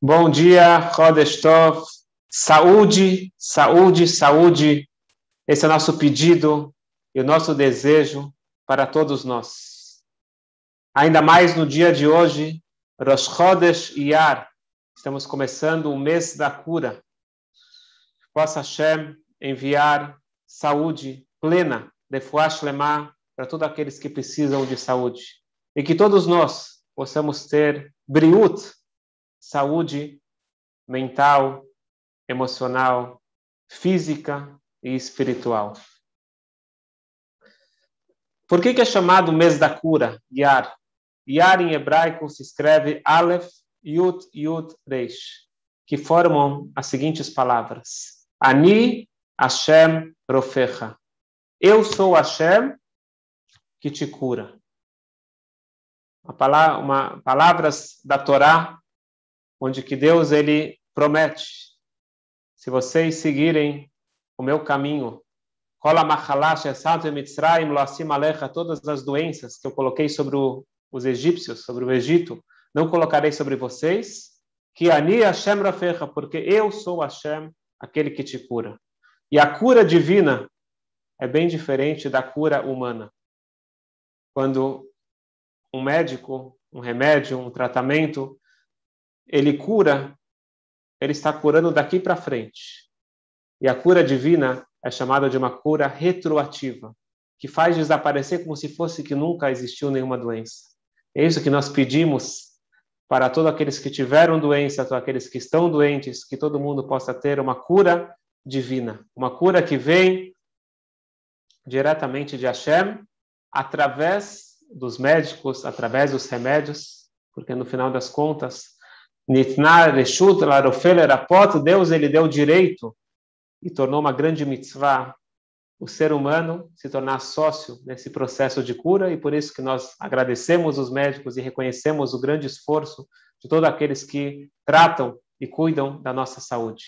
Bom dia, Chodesh Tov. Saúde, saúde, saúde. Esse é o nosso pedido e o nosso desejo para todos nós. Ainda mais no dia de hoje, Rosh Chodesh Iyar. Estamos começando o mês da cura. Possa Hashem enviar saúde plena, de Lemar, para todos aqueles que precisam de saúde. E que todos nós possamos ter briut, saúde mental, emocional, física e espiritual. Por que, que é chamado mês da cura, Yar? Yar em hebraico se escreve Aleph, Yud, Yud, Reish, que formam as seguintes palavras: Ani, Hashem, Rofecha. Eu sou Hashem que te cura. Palavra, uma, palavras da Torá onde que Deus ele promete, se vocês seguirem o meu caminho, todas as doenças que eu coloquei sobre o, os egípcios, sobre o Egito, não colocarei sobre vocês, que ani Hashem rafecha, porque eu sou Hashem, aquele que te cura. E a cura divina é bem diferente da cura humana. Quando um médico, um remédio, um tratamento, ele cura, ele está curando daqui para frente. E a cura divina é chamada de uma cura retroativa, que faz desaparecer como se fosse que nunca existiu nenhuma doença. É isso que nós pedimos para todos aqueles que tiveram doença, todos aqueles que estão doentes, que todo mundo possa ter uma cura divina, uma cura que vem diretamente de Hashem, através dos médicos, através dos remédios, porque no final das contas, Nitnar Reshut Larofel Erapot, Deus ele deu direito e tornou uma grande mitzvah o ser humano se tornar sócio nesse processo de cura e por isso que nós agradecemos os médicos e reconhecemos o grande esforço de todos aqueles que tratam e cuidam da nossa saúde.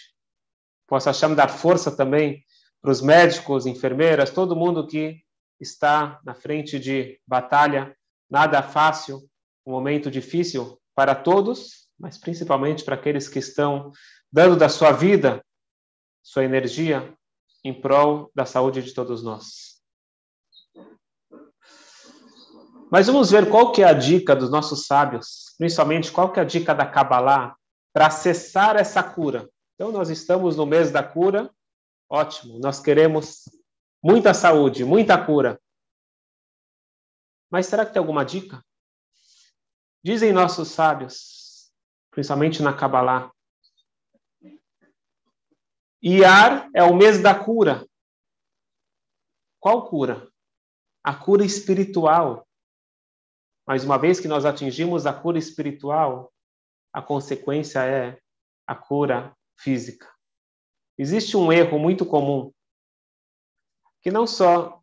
Posso achar dar força também para os médicos, enfermeiras, todo mundo que está na frente de batalha, nada fácil, um momento difícil para todos, mas principalmente para aqueles que estão dando da sua vida, sua energia em prol da saúde de todos nós. Mas vamos ver qual que é a dica dos nossos sábios, principalmente qual que é a dica da Kabbalah para acessar essa cura. Então nós estamos no mês da cura, ótimo, nós queremos muita saúde, muita cura. Mas será que tem alguma dica? Dizem nossos sábios, principalmente na Kabbalah. Iar é o mês da cura. Qual cura? A cura espiritual. Mas uma vez que nós atingimos a cura espiritual, a consequência é a cura física. Existe um erro muito comum que não só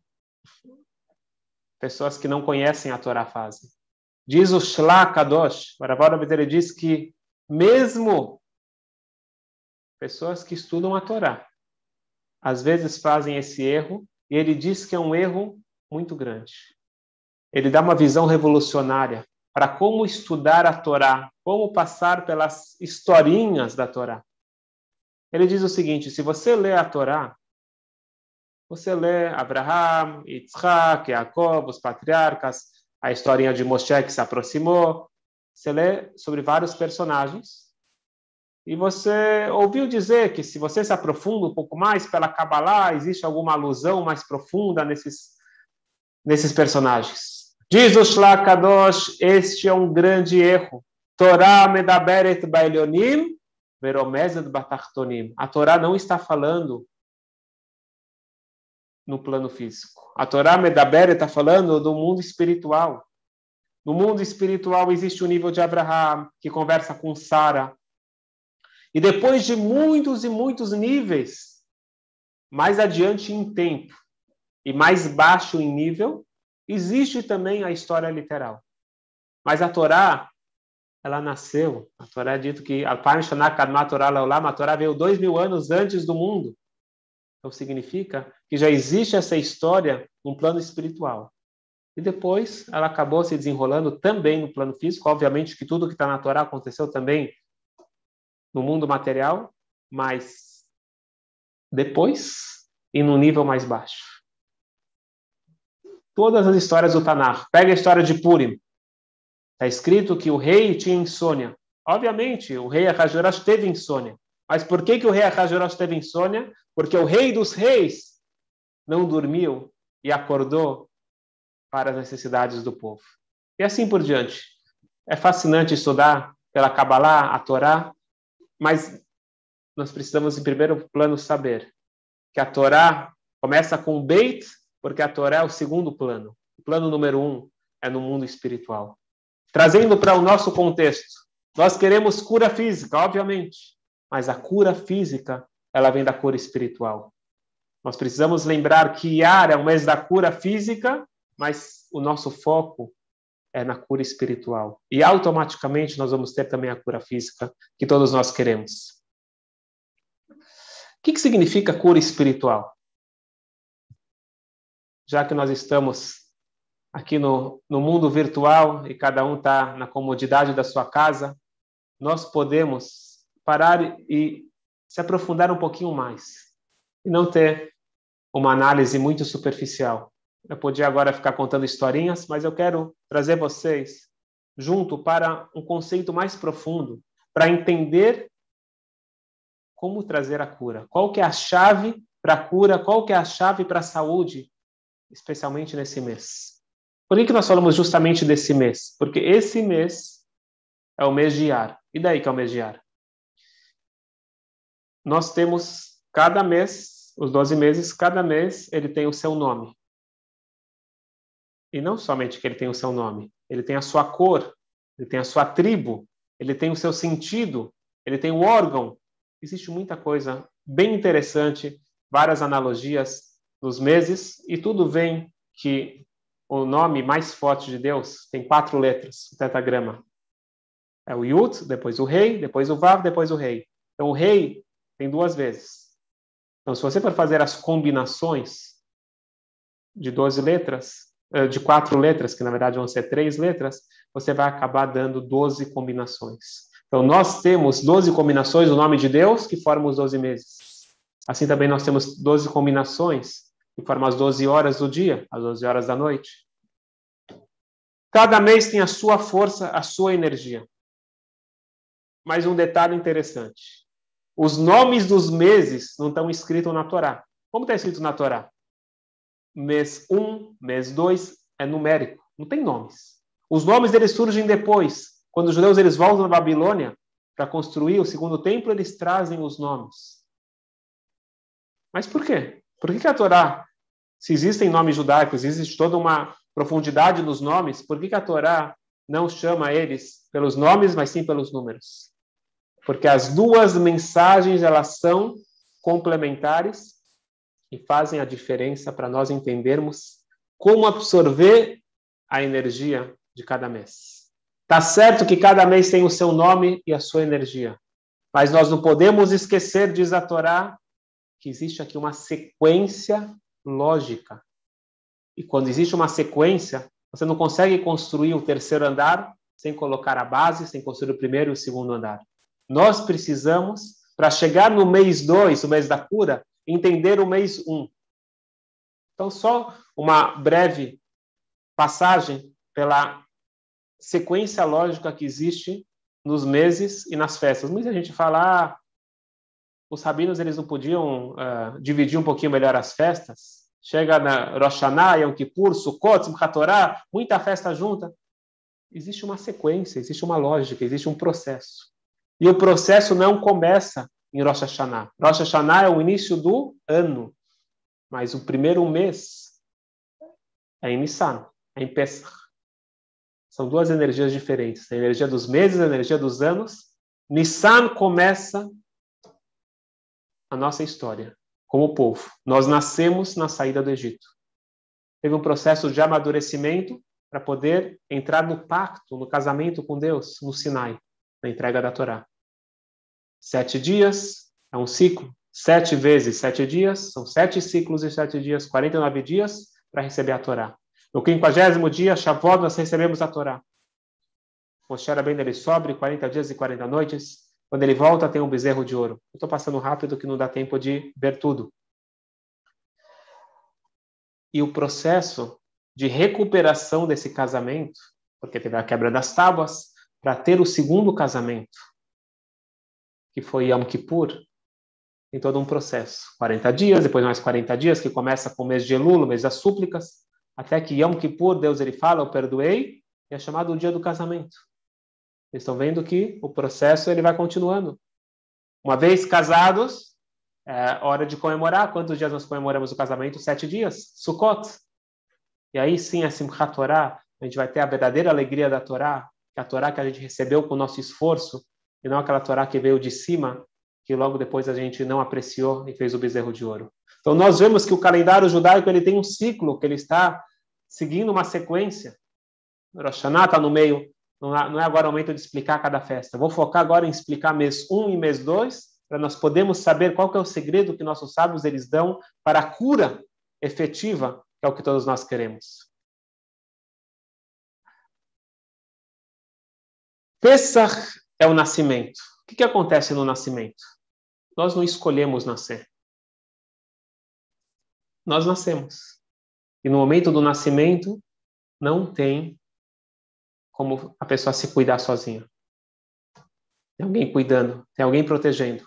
pessoas que não conhecem a Torá fazem. Diz o Shlach Kadosh, o diz que mesmo pessoas que estudam a Torá, às vezes fazem esse erro, e ele diz que é um erro muito grande. Ele dá uma visão revolucionária para como estudar a Torá, como passar pelas historinhas da Torá. Ele diz o seguinte: se você lê a Torá, você lê Abraham, Yitzhak, Jacob, os patriarcas, a historinha de Moshe que se aproximou, você lê sobre vários personagens e você ouviu dizer que se você se aprofunda um pouco mais pela Kabbalah, existe alguma alusão mais profunda nesses, nesses personagens. Diz o Shlakadosh, este é um grande erro. Torah medaberet bailionim, veromezet batartonim. A Torá não está falando no plano físico. A Torá medaberet está falando do mundo espiritual. No mundo espiritual existe o nível de Abraham, que conversa com Sara. E depois de muitos e muitos níveis, mais adiante em tempo e mais baixo em nível, existe também a história literal. Mas a Torá, ela nasceu. A Torá é dito que a Torá veio dois mil anos antes do mundo. Então significa que já existe essa história no plano espiritual. E depois ela acabou se desenrolando também no plano físico. Obviamente que tudo que está na Torá aconteceu também no mundo material, mas depois e no nível mais baixo. Todas as histórias do Tanar. Pega a história de Purim. Está escrito que o rei tinha insônia. Obviamente, o rei Ahasuerus teve insônia. Mas por que, que o rei Ahasuerus teve insônia? Porque o rei dos reis não dormiu e acordou para as necessidades do povo. E assim por diante. É fascinante estudar pela Kabbalah, a Torá, mas nós precisamos, em primeiro plano, saber que a Torá começa com Beit, porque a Torá é o segundo plano. O plano número um é no mundo espiritual. Trazendo para o nosso contexto, nós queremos cura física, obviamente, mas a cura física ela vem da cura espiritual. Nós precisamos lembrar que Iar é o mês da cura física, mas o nosso foco é na cura espiritual. E automaticamente nós vamos ter também a cura física que todos nós queremos. O que, que significa cura espiritual? Já que nós estamos aqui no, no mundo virtual e cada um está na comodidade da sua casa, nós podemos parar e se aprofundar um pouquinho mais e não ter uma análise muito superficial. Eu podia agora ficar contando historinhas, mas eu quero trazer vocês junto para um conceito mais profundo, para entender como trazer a cura. Qual que é a chave para a cura? Qual que é a chave para a saúde, especialmente nesse mês? Por que, que nós falamos justamente desse mês? Porque esse mês é o mês de Ar. E daí que é o mês de Ar? Nós temos cada mês, os 12 meses, cada mês ele tem o seu nome. E não somente que ele tem o seu nome, ele tem a sua cor, ele tem a sua tribo, ele tem o seu sentido, ele tem o órgão. Existe muita coisa bem interessante, várias analogias nos meses, e tudo vem que o nome mais forte de Deus tem quatro letras, o tetragrama. É o Yud, depois o rei, depois o Vav, depois o rei. Então, o rei tem duas vezes. Então, se você for fazer as combinações de 12 letras, de quatro letras, que na verdade vão ser três letras, você vai acabar dando 12 combinações. Então, nós temos 12 combinações do nome de Deus que formam os 12 meses. Assim também nós temos 12 combinações que formam as 12 horas do dia, as 12 horas da noite. Cada mês tem a sua força, a sua energia. Mas um detalhe interessante: os nomes dos meses não estão escritos na Torá. Como está escrito na Torá? Mês 1, mês 2 é numérico, não tem nomes. Os nomes deles surgem depois. Quando os judeus eles voltam na Babilônia para construir o segundo templo, eles trazem os nomes. Mas por quê? Por que, que a Torá, se existem nomes judaicos, existe toda uma profundidade nos nomes, por que, que a Torá não chama eles pelos nomes, mas sim pelos números? Porque as duas mensagens elas são complementares e fazem a diferença para nós entendermos como absorver a energia de cada mês. Tá certo que cada mês tem o seu nome e a sua energia, mas nós não podemos esquecer, diz a Torá, que existe aqui uma sequência lógica. E quando existe uma sequência, você não consegue construir o terceiro andar sem colocar a base, sem construir o primeiro e o segundo andar. Nós precisamos, para chegar no mês 2, o mês da cura, entender o mês 1. Um. Então, só uma breve passagem pela sequência lógica que existe nos meses e nas festas. Muita gente fala, ah, os rabinos eles não podiam uh, dividir um pouquinho melhor as festas. Chega na Rosh Hashanah, Yom Kippur, Sukkot, Simchat Torah, muita festa junta. Existe uma sequência, existe uma lógica, existe um processo. E o processo não começa em Rosh Hashanah. Rosh Hashanah é o início do ano, mas o primeiro mês é em Nissan, é em Pesach. São duas energias diferentes, a energia dos meses, a energia dos anos. Nissan começa a nossa história como povo. Nós nascemos na saída do Egito. Teve um processo de amadurecimento para poder entrar no pacto, no casamento com Deus, no Sinai, na entrega da Torá. Sete dias é um ciclo. Sete vezes sete dias, são sete ciclos e sete dias, 49 dias para receber a Torá. No quinquagésimo dia, Shavuot, nós recebemos a Torá. Moshe bem ele sobre 40 dias e 40 noites. Quando ele volta, tem um bezerro de ouro. Estou passando rápido que não dá tempo de ver tudo. E o processo de recuperação desse casamento, porque teve a quebra das tábuas, para ter o segundo casamento, que foi Yom Kippur, tem todo um processo. 40 dias, depois mais 40 dias, que começa com o mês de Elul, o mês das súplicas, até que Yom Kippur, Deus ele fala, eu perdoei, e é chamado o dia do casamento. Vocês estão vendo que o processo ele vai continuando. Uma vez casados, é hora de comemorar. Quantos dias nós comemoramos o casamento? Sete dias. Sukkot. E aí sim, a Simchat Torah, a gente vai ter a verdadeira alegria da Torá, é a Torá que a gente recebeu com o nosso esforço, e não aquela Torá que veio de cima, que logo depois a gente não apreciou e fez o bezerro de ouro. Então nós vemos que o calendário judaico ele tem um ciclo, que ele está seguindo uma sequência. Rosh Hashanah está no meio, não é agora o momento de explicar cada festa. Vou focar agora em explicar mês 1 e mês 2, para nós podermos saber qual é o segredo que nossos sábios eles dão para a cura efetiva, que é o que todos nós queremos. Pesach é o nascimento. O que, que acontece no nascimento? Nós não escolhemos nascer. Nós nascemos. E no momento do nascimento, não tem como a pessoa se cuidar sozinha. Tem alguém cuidando, tem alguém protegendo.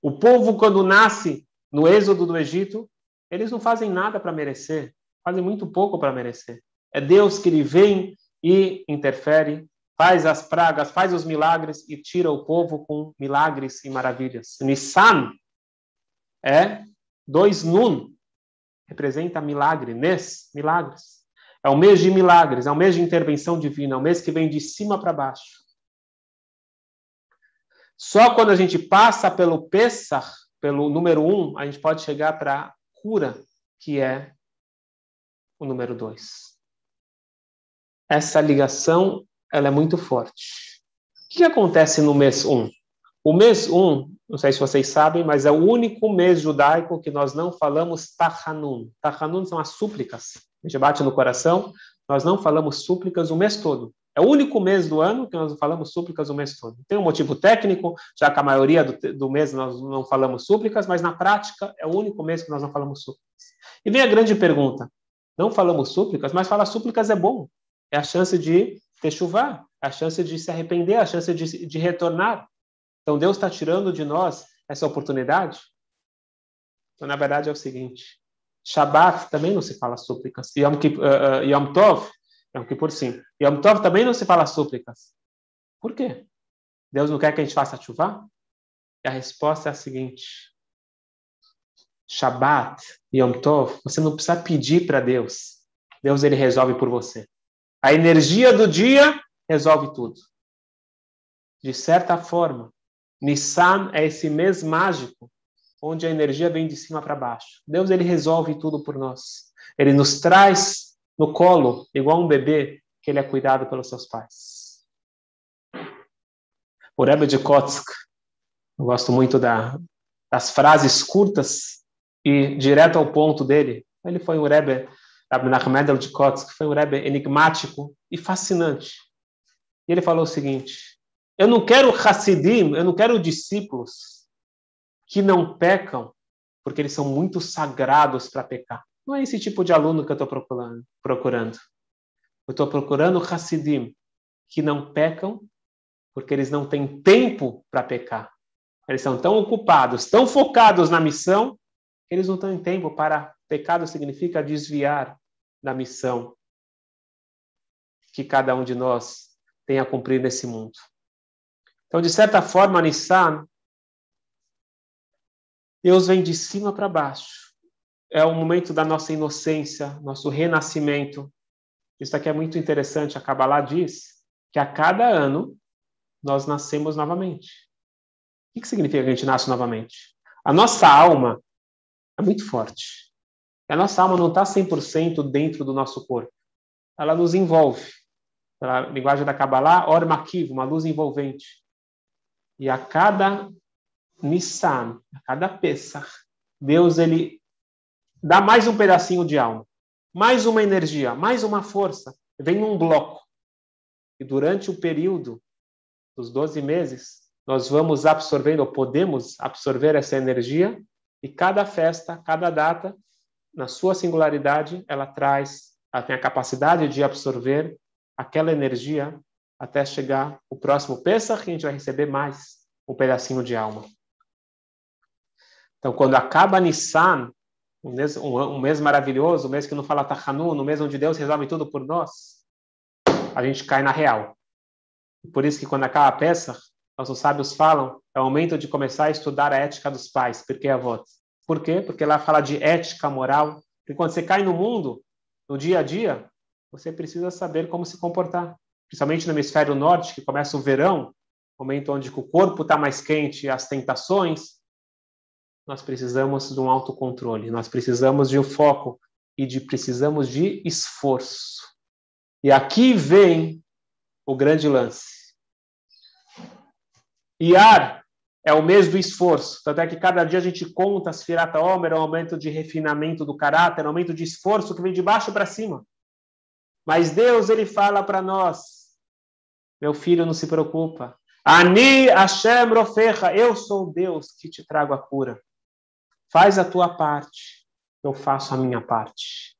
O povo, quando nasce no êxodo do Egito, eles não fazem nada para merecer, fazem muito pouco para merecer. É Deus que ele vem e interfere, faz as pragas, faz os milagres e tira o povo com milagres e maravilhas. Nissan é dois nun, representa milagre, Nes, milagres. É um mês de milagres, é um mês de intervenção divina, é um mês que vem de cima para baixo. Só quando a gente passa pelo Pesach, pelo número um, a gente pode chegar para a cura, que é o número dois. Essa ligação ela é muito forte. O que acontece no mês um? O mês um, não sei se vocês sabem, mas é o único mês judaico que nós não falamos Tachanun. Tachanun são as súplicas a gente bate no coração, nós não falamos súplicas o mês todo. É o único mês do ano que nós falamos súplicas o mês todo. Tem um motivo técnico, já que a maioria do, do mês nós não falamos súplicas, mas na prática é o único mês que nós não falamos súplicas. E vem a grande pergunta: não falamos súplicas, mas falar súplicas é bom. É a chance de ter é a chance de se arrepender, a chance de, de retornar. Então Deus está tirando de nós essa oportunidade? Então, na verdade, é o seguinte: Shabbat também não se fala súplicas. Yom, Kipp, uh, uh, Yom Tov, Yom Kippur sim. Yom Tov também não se fala súplicas. Por quê? Deus não quer que a gente faça chuva? E a resposta é a seguinte: Shabbat, Yom Tov, você não precisa pedir para Deus. Deus ele resolve por você. A energia do dia resolve tudo. De certa forma, Nissan é esse mês mágico onde a energia vem de cima para baixo. Deus ele resolve tudo por nós. Ele nos traz no colo, igual um bebê que ele é cuidado pelos seus pais. O Rebbe de Kotsk, eu gosto muito da, das frases curtas e direto ao ponto dele. Ele foi um Rebbe, Rabbi Nachman de Kotsk, foi um Rebbe enigmático e fascinante. E ele falou o seguinte: Eu não quero Hassidim, eu não quero discípulos que não pecam porque eles são muito sagrados para pecar. Não é esse tipo de aluno que eu estou procurando, procurando. Eu estou procurando Hassidim, que não pecam porque eles não têm tempo para pecar. Eles são tão ocupados, tão focados na missão, que eles não têm tempo para. Pecado significa desviar da missão que cada um de nós tem a cumprir nesse mundo. Então, de certa forma, Nissan Deus vem de cima para baixo. É o momento da nossa inocência, nosso renascimento. Isso aqui é muito interessante. A Kabbalah diz que a cada ano nós nascemos novamente. O que significa que a gente nasce novamente? A nossa alma é muito forte. A nossa alma não está 100% dentro do nosso corpo. Ela nos envolve. Pela linguagem da Kabbalah, or makiv, uma luz envolvente. E a cada Nissan, a cada Pesach, Deus ele dá mais um pedacinho de alma. mais uma energia, mais uma força, vem num bloco. E durante o período dos 12 meses, nós vamos absorvendo, ou podemos absorver essa energia, e cada festa, cada data, na sua singularidade, ela traz, ela tem a capacidade de absorver aquela energia até chegar o próximo Pesach, que a gente vai receber mais um pedacinho de alma. Então, quando acaba Nissan, um mês, um, um mês maravilhoso, um mês que não fala Tahanu, no mês onde Deus resolve tudo por nós, a gente cai na real. Por isso que quando acaba a peça, nossos sábios falam, é o momento de começar a estudar a ética dos pais, porque a voz. Por quê? Porque lá fala de ética, moral. E quando você cai no mundo, no dia a dia, você precisa saber como se comportar. Principalmente no hemisfério norte, que começa o verão, momento onde o corpo está mais quente, as tentações, nós precisamos de um autocontrole, nós precisamos de um foco e de precisamos de esforço. E aqui vem o grande lance. Iar é o mês do esforço. Tanto é que cada dia a gente conta as firata homer, é um aumento de refinamento do caráter, é um aumento de esforço que vem de baixo para cima. Mas Deus, ele fala para nós, meu filho, não se preocupa. Ani Hashem Rofecha, eu sou Deus que te trago a cura. Faz a tua parte, eu faço a minha parte.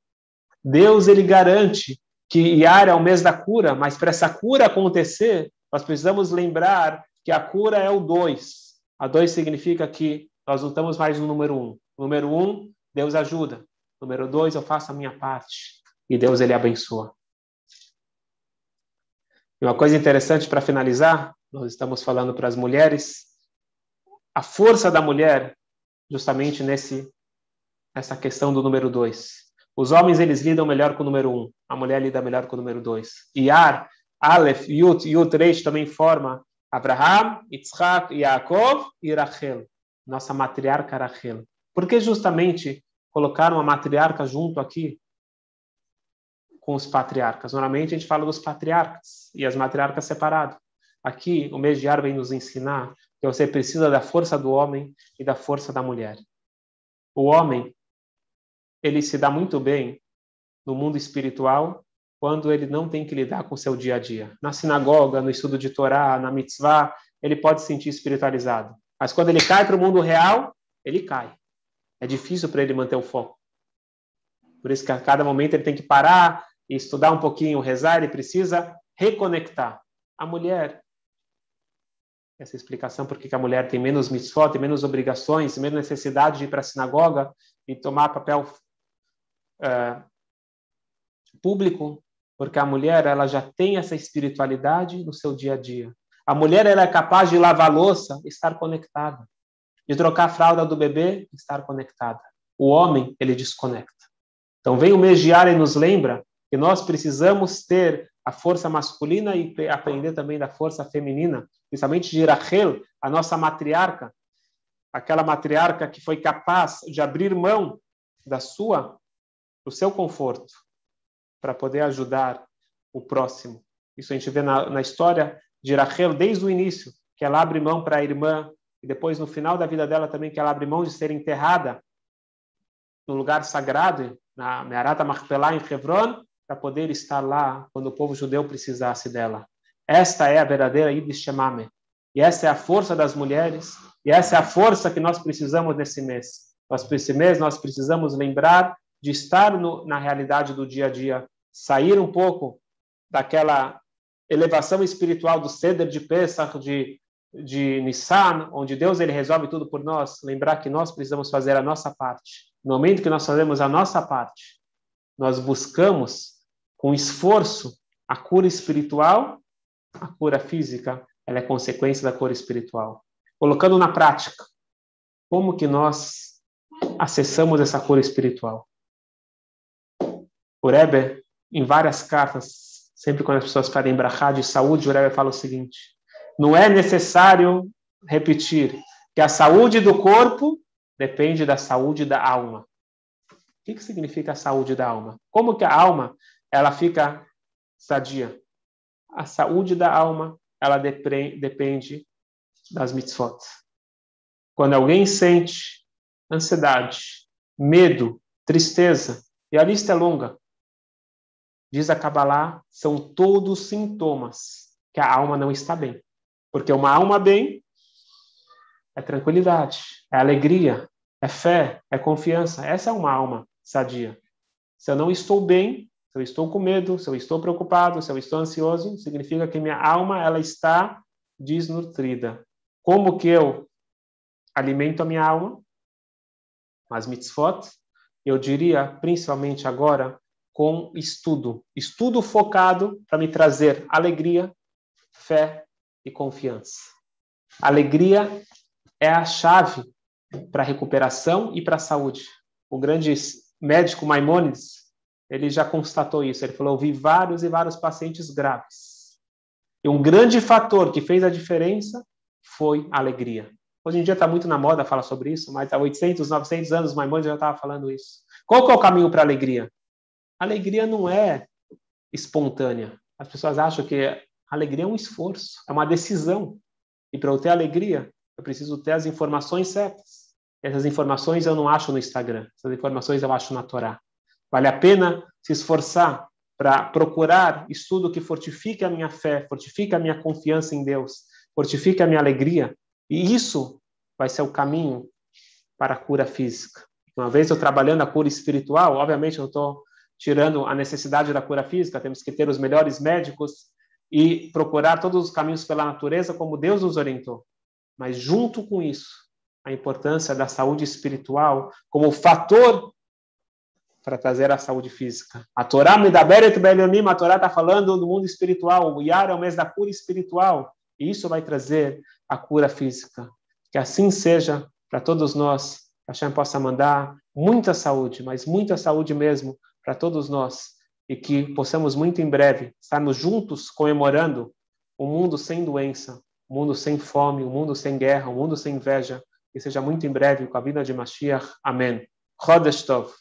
Deus, ele garante que Iar é o mês da cura, mas para essa cura acontecer, nós precisamos lembrar que a cura é o 2. A 2 significa que nós não estamos mais no número 1. Um. Número 1, um, Deus ajuda. Número 2, eu faço a minha parte. E Deus, ele abençoa. E uma coisa interessante para finalizar, nós estamos falando para as mulheres, a força da mulher justamente nesse essa questão do número 2. Os homens eles lidam melhor com o número 1, um, a mulher lida melhor com o número 2. Iar, Aleph, Yud, Yud, Reish também forma Abraham, Yitzhak, Yaakov e Rachel, nossa matriarca Rachel. Por que justamente colocaram a matriarca junto aqui com os patriarcas? Normalmente a gente fala dos patriarcas e as matriarcas separadas. Aqui o mês de Ar vem nos ensinar que você precisa da força do homem e da força da mulher. O homem, ele se dá muito bem no mundo espiritual quando ele não tem que lidar com o seu dia a dia. Na sinagoga, no estudo de Torá, na mitzvah, ele pode se sentir espiritualizado. Mas quando ele cai para o mundo real, ele cai. É difícil para ele manter o foco. Por isso que a cada momento ele tem que parar e estudar um pouquinho, rezar, ele precisa reconectar. A mulher, essa explicação porque que a mulher tem menos mitzvot, tem menos obrigações, menos necessidade de ir para a sinagoga e tomar papel uh, público, porque a mulher ela já tem essa espiritualidade no seu dia a dia. A mulher ela é capaz de lavar louça, estar conectada, de trocar a fralda do bebê, estar conectada. O homem ele desconecta. Então vem o mês e nos lembra que nós precisamos ter a força masculina e aprender também da força feminina, principalmente de Rachel, a nossa matriarca, aquela matriarca que foi capaz de abrir mão da sua, do seu conforto, para poder ajudar o próximo. Isso a gente vê na, na história de Rachel desde o início, que ela abre mão para a irmã, e depois no final da vida dela também que ela abre mão de ser enterrada no lugar sagrado, na Meharata Machpelah em Hebron, para poder estar lá quando o povo judeu precisasse dela. Esta é a verdadeira Yiddish Shemame. E essa é a força das mulheres, e essa é a força que nós precisamos nesse mês. Nós, nesse mês nós precisamos lembrar de estar no, na realidade do dia a dia, sair um pouco daquela elevação espiritual do Seder de Pesach, de, de Nissan, onde Deus ele resolve tudo por nós, lembrar que nós precisamos fazer a nossa parte. No momento que nós fazemos a nossa parte, nós buscamos com esforço a cura espiritual, a cura física, ela é consequência da cura espiritual. Colocando na prática, como que nós acessamos essa cura espiritual? O Rebbe, em várias cartas, sempre quando as pessoas pedem brachá de saúde, o Rebbe fala o seguinte, não é necessário repetir que a saúde do corpo depende da saúde da alma. O que, que significa a saúde da alma? Como que a alma ela fica sadia. A saúde da alma, ela depende das mitzvot. Quando alguém sente ansiedade, medo, tristeza, e a lista é longa, diz a Kabbalah, são todos sintomas que a alma não está bem. Porque uma alma bem é tranquilidade, é alegria, é fé, é confiança. Essa é uma alma sadia. Se eu não estou bem, se eu estou com medo, se eu estou preocupado, se eu estou ansioso, significa que minha alma ela está desnutrida. Como que eu alimento a minha alma? As mitzvot, eu diria principalmente agora com estudo. Estudo focado para me trazer alegria, fé e confiança. Alegria é a chave para a recuperação e para a saúde. O grande médico Maimonides, ele já constatou isso. Ele falou: vi vários e vários pacientes graves. E um grande fator que fez a diferença foi a alegria. Hoje em dia está muito na moda falar sobre isso, mas há 800, 900 anos Maimonides já estava falando isso. Qual que é o caminho para a alegria? Alegria não é espontânea. As pessoas acham que alegria é um esforço, é uma decisão. E para eu ter alegria, eu preciso ter as informações certas. Essas informações eu não acho no Instagram, essas informações eu acho na Torá. Vale a pena se esforçar para procurar estudo que fortifique a minha fé, fortifique a minha confiança em Deus, fortifique a minha alegria. E isso vai ser o caminho para a cura física. Uma vez eu trabalhando a cura espiritual, obviamente eu estou tirando a necessidade da cura física, temos que ter os melhores médicos e procurar todos os caminhos pela natureza como Deus nos orientou. Mas junto com isso, a importância da saúde espiritual como fator para trazer a saúde física. A Torá Medaberet Belionim, a Torá está falando do mundo espiritual, o Yar é o mês da cura espiritual, e isso vai trazer a cura física. Que assim seja para todos nós, que a Hashem possa mandar muita saúde, mas muita saúde mesmo para todos nós, e que possamos muito em breve estarmos juntos comemorando um mundo sem doença, um mundo sem fome, um mundo sem guerra, um mundo sem inveja, e seja muito em breve com a vida de Mashiach. Amém. Chodesh Tov.